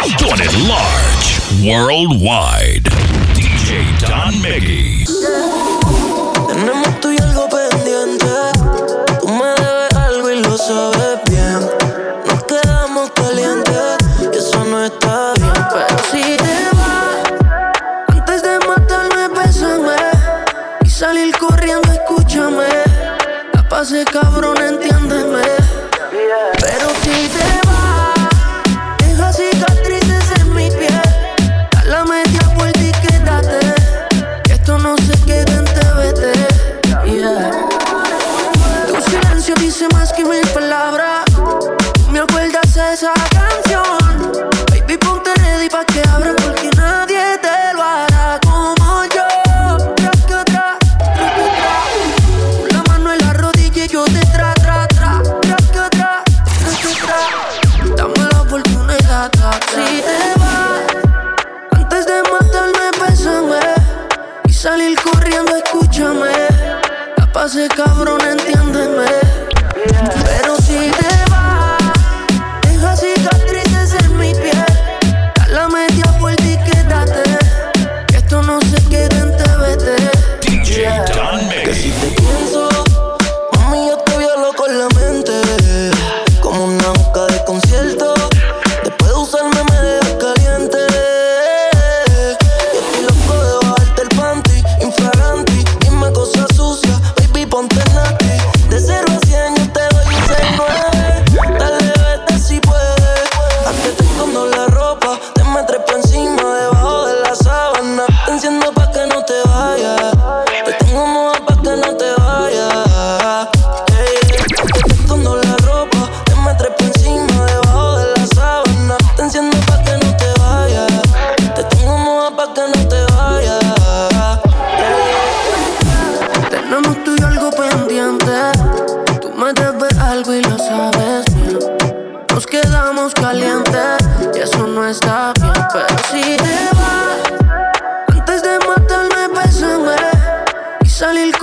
Doing it large, worldwide. DJ Don Miggy. Tenemos tú y algo pendiente. Tú me debes algo y lo sabes bien. Nos quedamos calientes y eso no está bien. Pero si te vas, antes de matarme, bésame. Y salir corriendo, escúchame. La pase cabrón, porque nadie te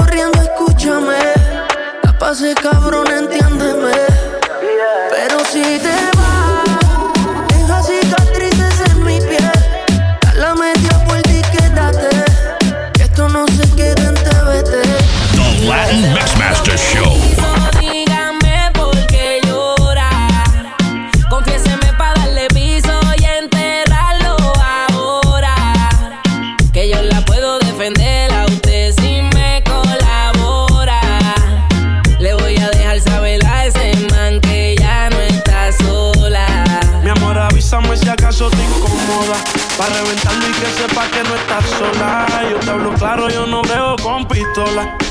corriendo, escúchame. La pase cabrón, entiéndeme. Pero si te claro, yo no veo con pistola.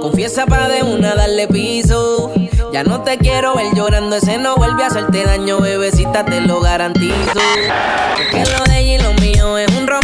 Confiesa pa' de una darle piso. Ya no te quiero ver llorando, ese no vuelve a hacerte daño, bebecita, te lo garantizo. Que lo de ella y lo mío es un romance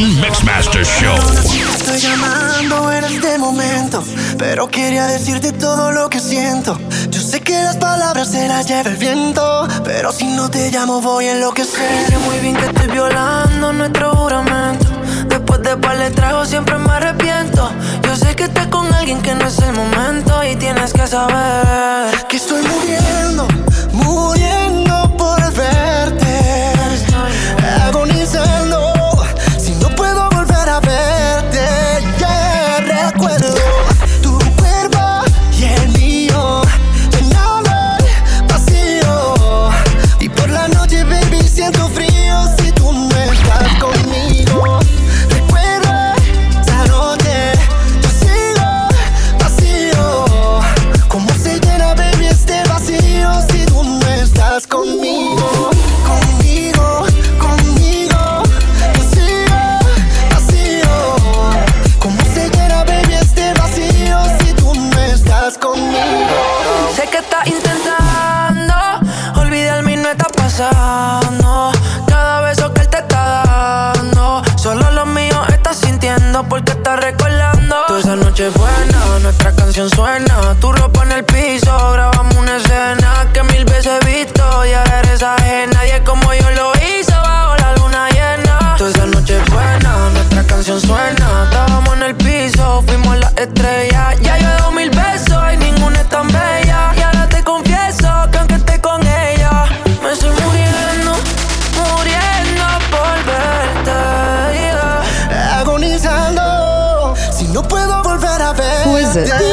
Mixmaster Show. Estoy llamando en este momento, pero quería decirte todo lo que siento. Yo sé que las palabras se las lleva el viento, pero si no te llamo voy a enloquecer. Sé muy bien que estoy violando nuestro juramento. Después de par de tragos siempre me arrepiento. Yo sé que estás con alguien que no es el momento y tienes que saber que estoy muriendo, muriendo Cada beso que él te está dando, solo lo mío estás sintiendo porque estás recordando. Toda esa noche buena, nuestra canción suena. Tu ropa en el piso, grabamos una escena a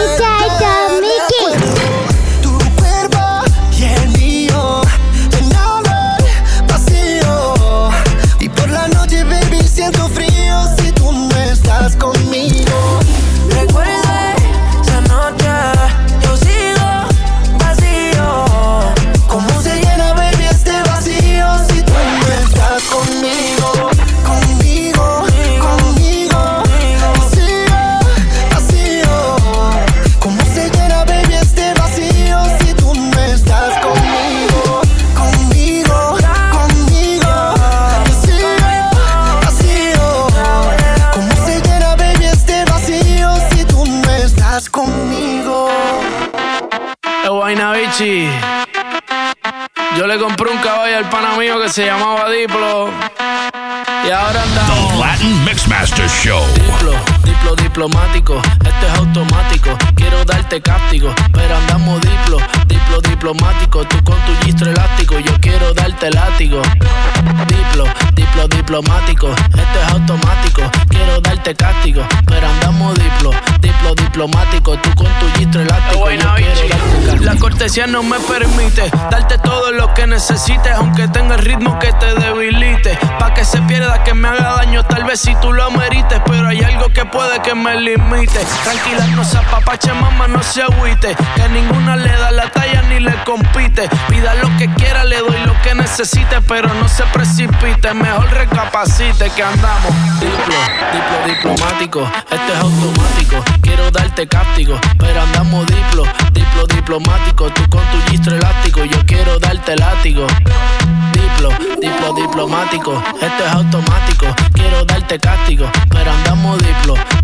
Y ahora The andamos. Latin Mixmaster Show. Diplo, diplo diplomático, esto es automático. Quiero darte cáptico, pero andamos diplo, diplo diplomático. Tú con tu gistro elástico, yo quiero darte látigo. Diplo, diplo diplomático, esto es automático. Quiero darte cáptico, pero andamos diplo, diplo diplomático. Tú con tu gistro elástico, yo quiero. La cortesía no me permite darte todo lo que necesites, aunque tenga el ritmo que te debilite. Pa' que se pierda, que me haga daño, tal vez si tú lo amerites. Pero hay algo que puede que me limite. Tranquila, no se apapache, mamá, no se agüite. Que ninguna le da la talla ni le compite. Pida lo que quiera, le doy lo que necesite, pero no se precipite. Mejor recapacite que andamos. Diplo, diplo diplomático, esto es automático. Quiero darte cáptico, pero andamos diplo, diplo diplomático. Tú con tu gistro elástico, yo quiero darte látigo. Diplo, diplo diplomático, esto es automático. Quiero darte cáptico, pero andamos diplo,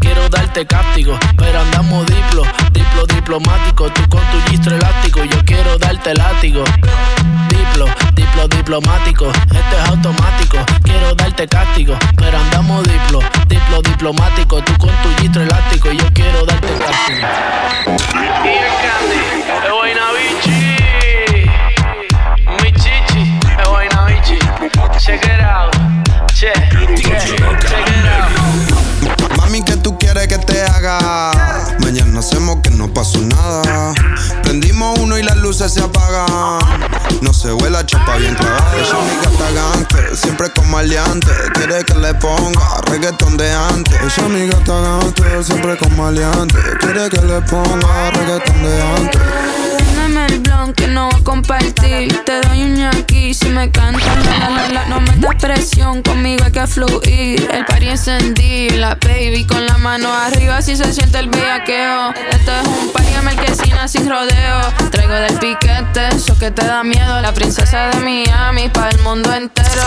Quiero darte cáptico, pero andamos diplo, diplo diplomático. Tú con tu gistro elástico, yo quiero darte látigo. Diplo, diplo diplomático, esto es automático. Quiero darte cáptico, pero andamos diplo, diplo diplomático. Tú con tu gistro elástico, yo quiero darte bichi. Check it out, check, check que te haga? Mañana hacemos que no pasó nada. Prendimos uno y las luces se apagan. No se vuela chapa bien clavada. Ella mi gata gante, siempre con maleante. Quiere que le ponga reggaeton de antes. Ella mi gata gante, siempre con maleante. Quiere que le ponga reggaeton de antes. Dame el que no a compartir. Te doy un ñaki si me canta. La, la, la, no me das presión, conmigo hay que fluir. El party encendido, la baby con la mano arriba si se siente el bellaqueo. Esto es un party de marquesina sin rodeo. Traigo del piquete, eso que te da miedo. La princesa de Miami para el mundo entero.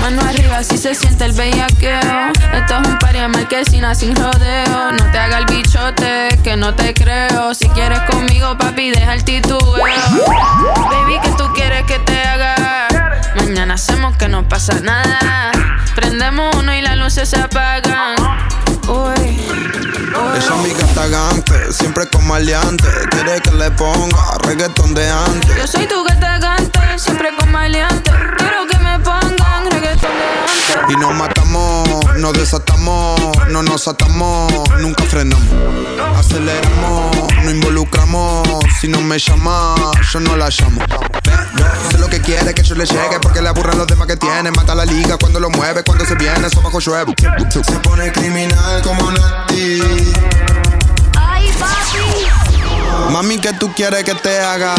Mano arriba si se siente el bellaqueo. Esto es un party de marquesina sin rodeo. No te haga el bichote, que no te creo. Si quieres conmigo, papi, deja el Baby, que tú quieres que te haga? Mañana hacemos que no pasa nada. Prendemos uno y las luces se apagan. Uy. Ella mi gata gante, siempre con maleante. Quiere que le ponga reggaeton de antes. Yo soy tu gata gante, siempre con maleante. Quiero que me pongan reggaetón de antes. Y nos matamos, nos desatamos, no nos atamos, nunca frenamos. Aceleramos, no involucramos. Si no me llama, yo no la llamo. Sé lo que quiere que yo le llegue porque le aburren los demás que tiene. Mata la liga cuando lo mueve, cuando se viene, eso bajo llueve. Se pone criminal como Nati. Ay, papi. Mami, ¿qué tú quieres que te haga?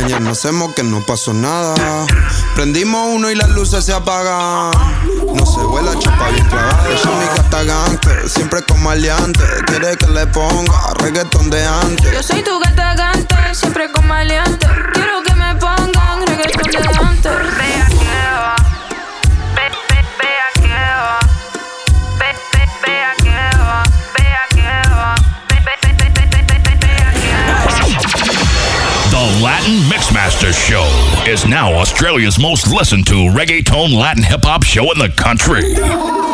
Mañana hacemos que no pasó nada. Prendimos uno y las luces se apagan. No se vuela chapa bien clavada. Ella mi gata gante, siempre con maleante. Quiere que le ponga reggaeton de antes. Yo soy tu gata gante, siempre con maleante. Quiero que me pongan reggaetón de antes. Australia's most listened to reggaeton Latin hip hop show in the country.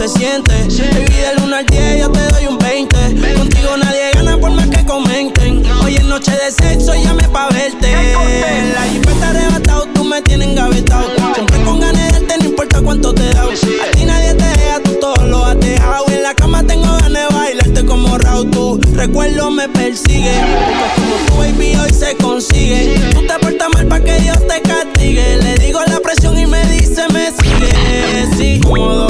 se siente. Baby, del 1 al 10 yo te doy un 20. Contigo nadie gana por más que comenten. Hoy es noche de sexo, llame pa' verte. La jipeta arrebatado, tú me tienes engavetado. Siempre con ganas de darte, no importa cuánto te da. A ti nadie te deja, tú todo lo has dejado. En la cama tengo ganas de bailarte como Raúl. Tu recuerdo me persigue. Porque como tu baby hoy se consigue. Tú te portas mal pa' que Dios te castigue. Le digo la presión y me dice me sigue. Sí, cómodo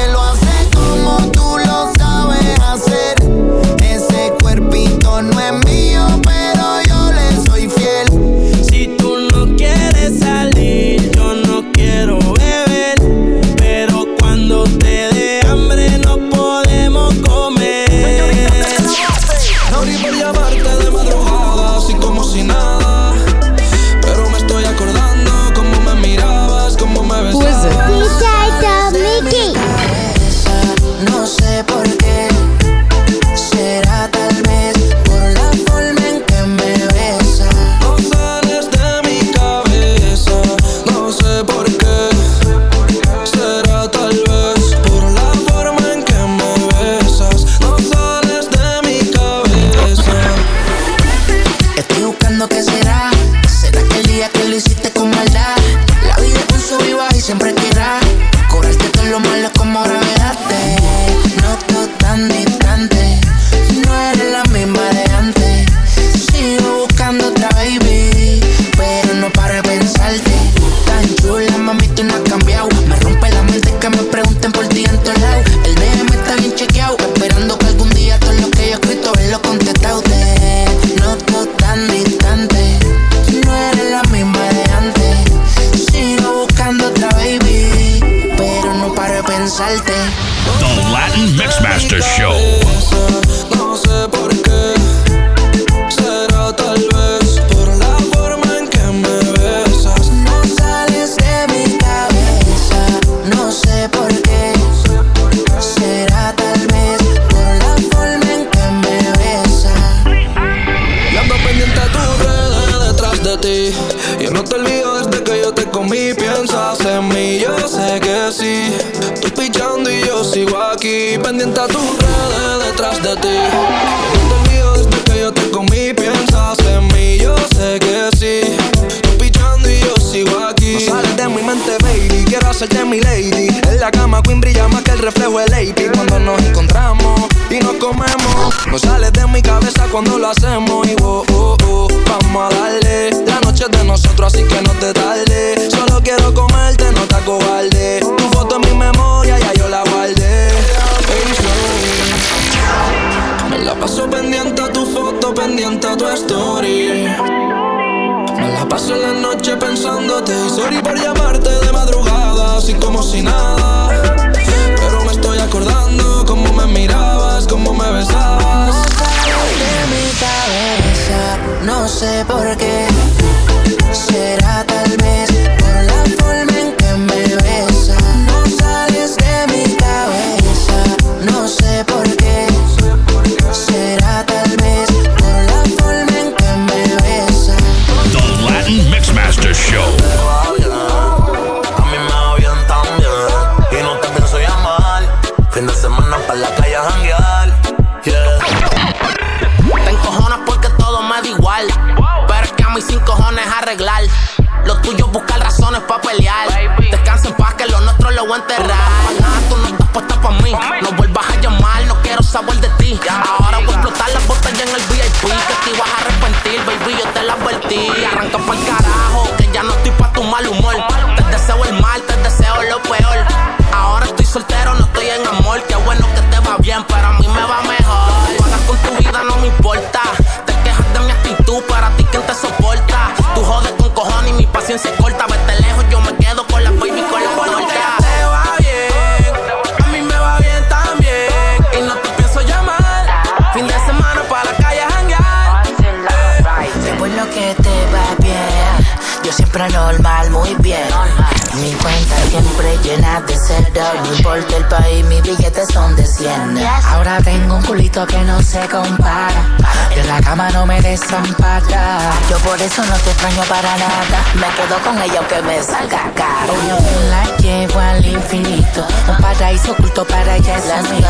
de cero. No importa el país, mis billetes son de 100. Ahora tengo un culito que no se compara. De la cama no me desampara. Yo por eso no te extraño para nada. Me quedo con ella aunque me salga caro. Yo la llevo al infinito. Un paraíso oculto para ella es mito.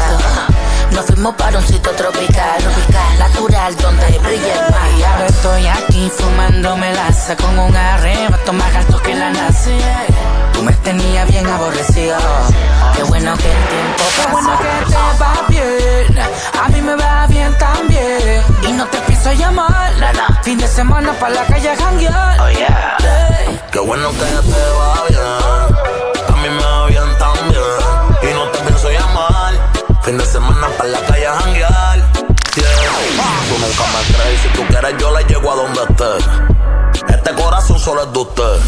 Nos fuimos para un sitio tropical, tropical, natural, donde brilla el mar. Y ahora estoy aquí fumándome laza con un arrebato más alto que la nace. Tú me tenías bien aborrecido. Qué bueno que el tiempo pasa. Qué bueno que te va bien. A mí me va bien también. Y no te pienso llamar. Nada. Fin de semana para la calle janguear. Oh yeah. Qué bueno que te va bien. A mí me va bien también. Y no te pienso llamar. Fin de semana para la calle janguear. Yeah. Tú nunca me crees. Si tú quieres, yo le llego a donde esté. Este corazón solo es de usted.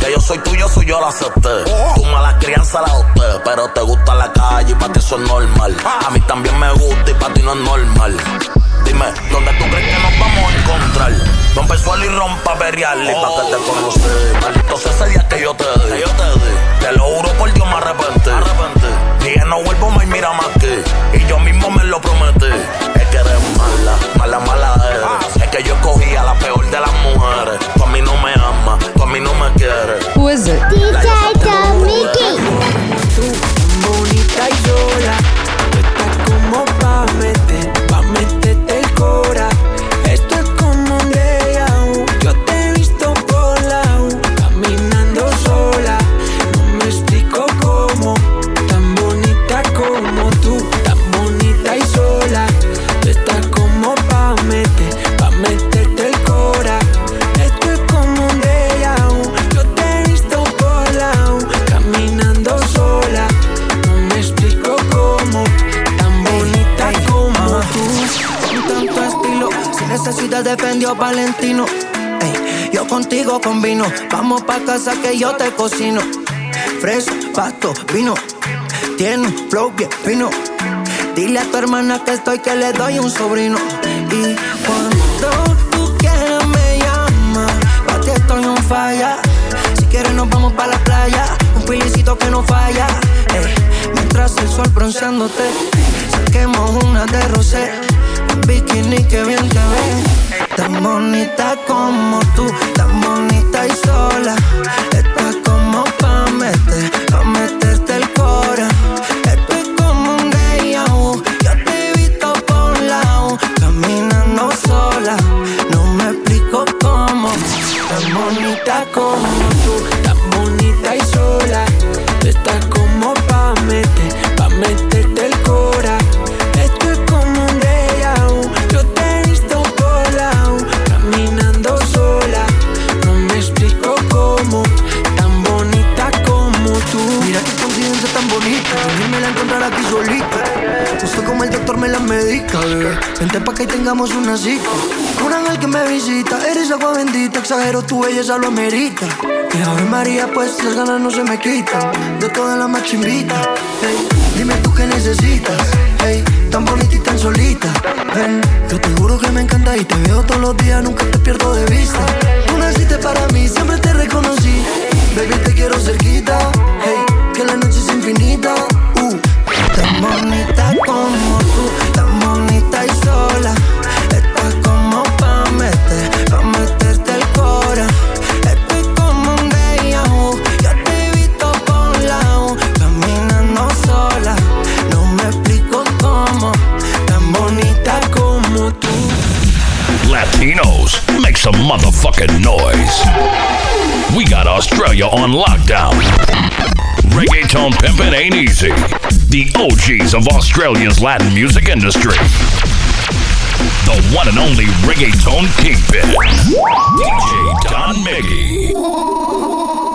Que yo soy tuyo, soy yo la acepté. Tu mala crianza la adopté. Pero te gusta la calle y para ti eso es normal. A mí también me gusta y para ti no es normal. Dime, ¿dónde tú crees que nos vamos a encontrar? Rompe el suelo y rompa berial y pa' que te conocí. Maldito sea ese día que yo te di. Yo te di. Te lo juro por Dios me arrepentí. Dije no vuelvo más y mira más que. Y yo mismo me sin necesidad defendió Valentino. Yo contigo combino, vamos pa' casa que yo te cocino. Fresa, pasto, vino, tiene un flow bien fino. Dile a tu hermana que estoy, que le doy un sobrino. Y cuando tú quieras me llamas, pa' ti estoy un falla. Si quieres nos vamos pa' la playa, un pilicito que no falla. Mientras el sol bronceándote, saquemos una de rosé. Bikini que bien te ve. Tan bonita como tú, tan bonita y sola. Estás como pa' meter, pa' meterte el cora. Esto es como un déjà vu. Yo te he visto por la U, caminando sola. No me explico cómo, tan bonita como tú. Tan bonita y sola. Estás como pa' meter, pa' meterte el cora. Vente pa' que tengamos una cita. Un ángel que me visita, eres agua bendita, exagero tu belleza lo amerita. Y Ave María, pues las ganas no se me quitan. De todas las más chimbitas. Hey, dime tú qué necesitas. Hey, tan bonita y tan solita. Ven, yo te juro que me encanta y te veo todos los días, nunca te pierdo de vista. Tú naciste para mí, siempre te reconocí. on lockdown. Reggaeton pimpin' ain't easy. The OGs of Australia's Latin music industry. The one and only reggaeton kingpin, DJ Don Miggy.